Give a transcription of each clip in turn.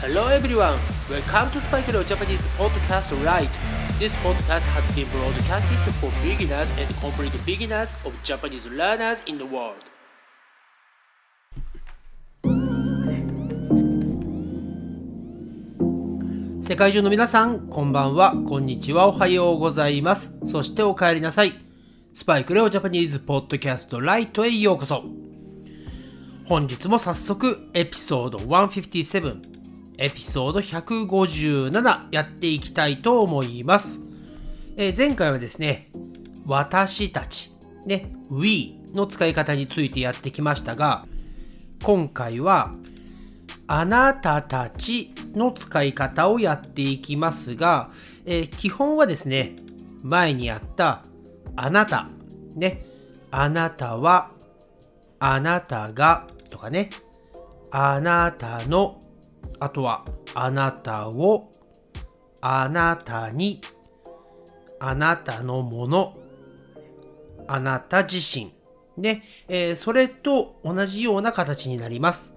Hello everyone, welcome to Spike Leo Japanese Podcast Right. This podcast has been broadcasted for beginners and complete beginners of Japanese learners in the world. 世界中の皆さん、こんばんは、こんにちは、おはようございます。そしてお帰りなさい。スパイクレオジャパニーズポッドキャストライトへようこそ。本日も早速エピソード157エピソード157やっていきたいと思います。えー、前回はですね、私たち、ね、we の使い方についてやってきましたが、今回はあなたたちの使い方をやっていきますが、えー、基本はですね、前にやったあなた、ね、あなたは、あなたがとかね、あなたのあとは、あなたを、あなたに、あなたのもの、あなた自身。ね、えー、それと同じような形になります。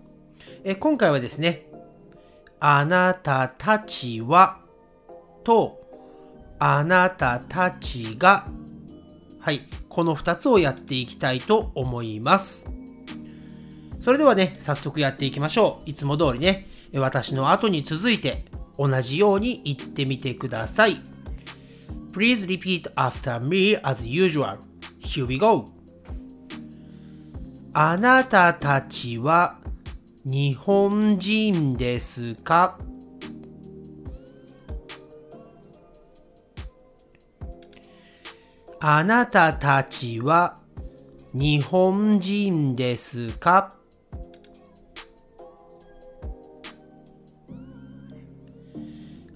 えー、今回はですね、あなたたちはと、あなたたちが、はい、この2つをやっていきたいと思います。それではね、早速やっていきましょう。いつも通りね、私の後に続いて同じように言ってみてください。Please repeat after me as usual. Here we go. あなたたちは日本人ですか？あなたたちは日本人ですか？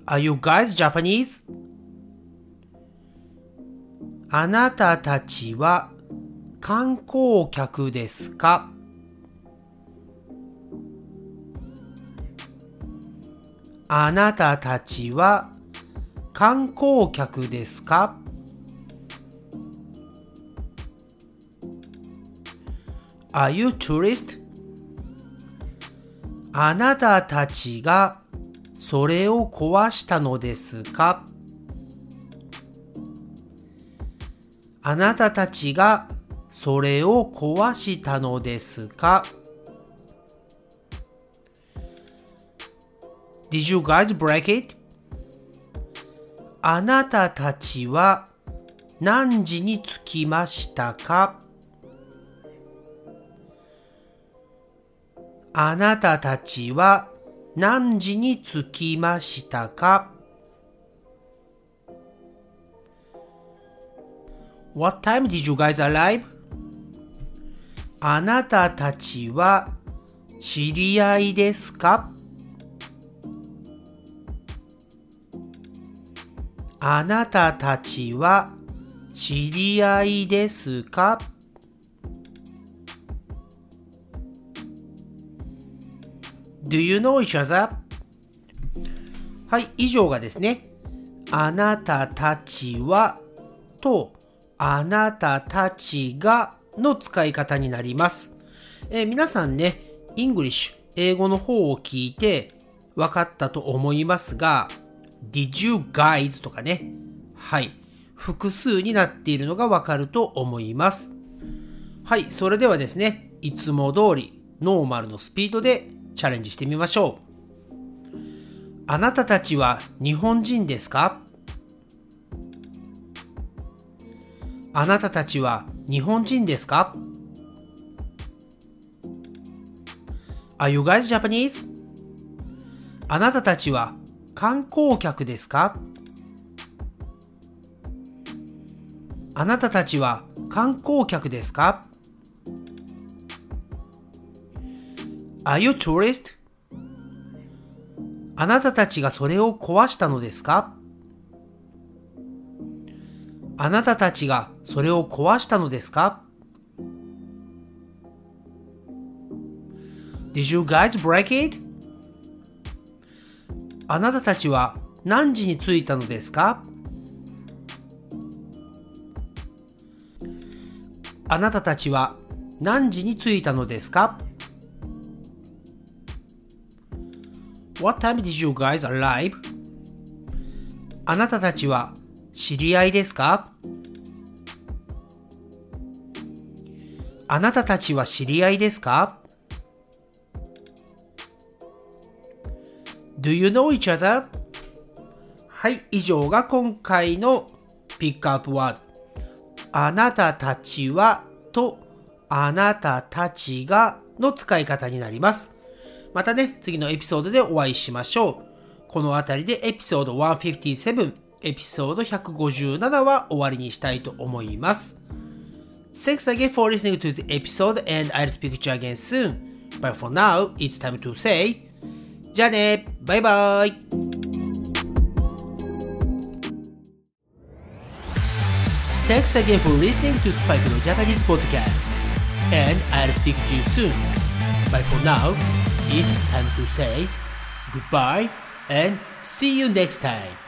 あなたたちは観光客ですか？あなたたちは観光客ですか ?Are tourist? あなたたちがそれを壊したのですか？あなたたちがそれを壊したのですか？Did you guys break it? あなたたちは何時に着きましたか？あなたたちは何時に着きましたか ?What time did you guys arrive? あなたたちは知り合いですか？あなたたちは知り合いですか？Do you know each other? はい、以上がですね、あなたたちはとあなたたちがの使い方になります。えー、皆さんね、 English、英語の方を聞いて分かったと思いますが、Did you guys とかね、はい、複数になっているのが分かると思います。はい、それではですね、いつも通りノーマルのスピードでチャレンジしてみましょう。あなたたちは日本人ですか？あなたたちは日本人ですか ?Are you guys Japanese? あなたたちは観光客ですか？あなたたちは観光客ですか？Are you tourist? あなたたちがそれを壊したのですか？あなたたちがそれを壊したのですか？Did you guys break it? あなたたちは何時に着いたのですか？あなたたちは何時に着いたのですか？What time did you guys arrive? あなたたちは知り合いですか？あなたたちは知り合いですか ?Do you know each other? はい、以上が今回のピックアップワード。あなたたちはとあなたたちがの使い方になります。またね、次のエピソードでお会いしましょう。この辺りでエピソード157、エピソード157は終わりにしたいと思います。Thanks again for listening to the episode and I'll speak to you again soon. But for now, it's time to say じゃあねバイバイ Thanks again for listening to Spike no Japanese podcast. And I'll speak to you soon. But for now, it's time to say goodbye and see you next time.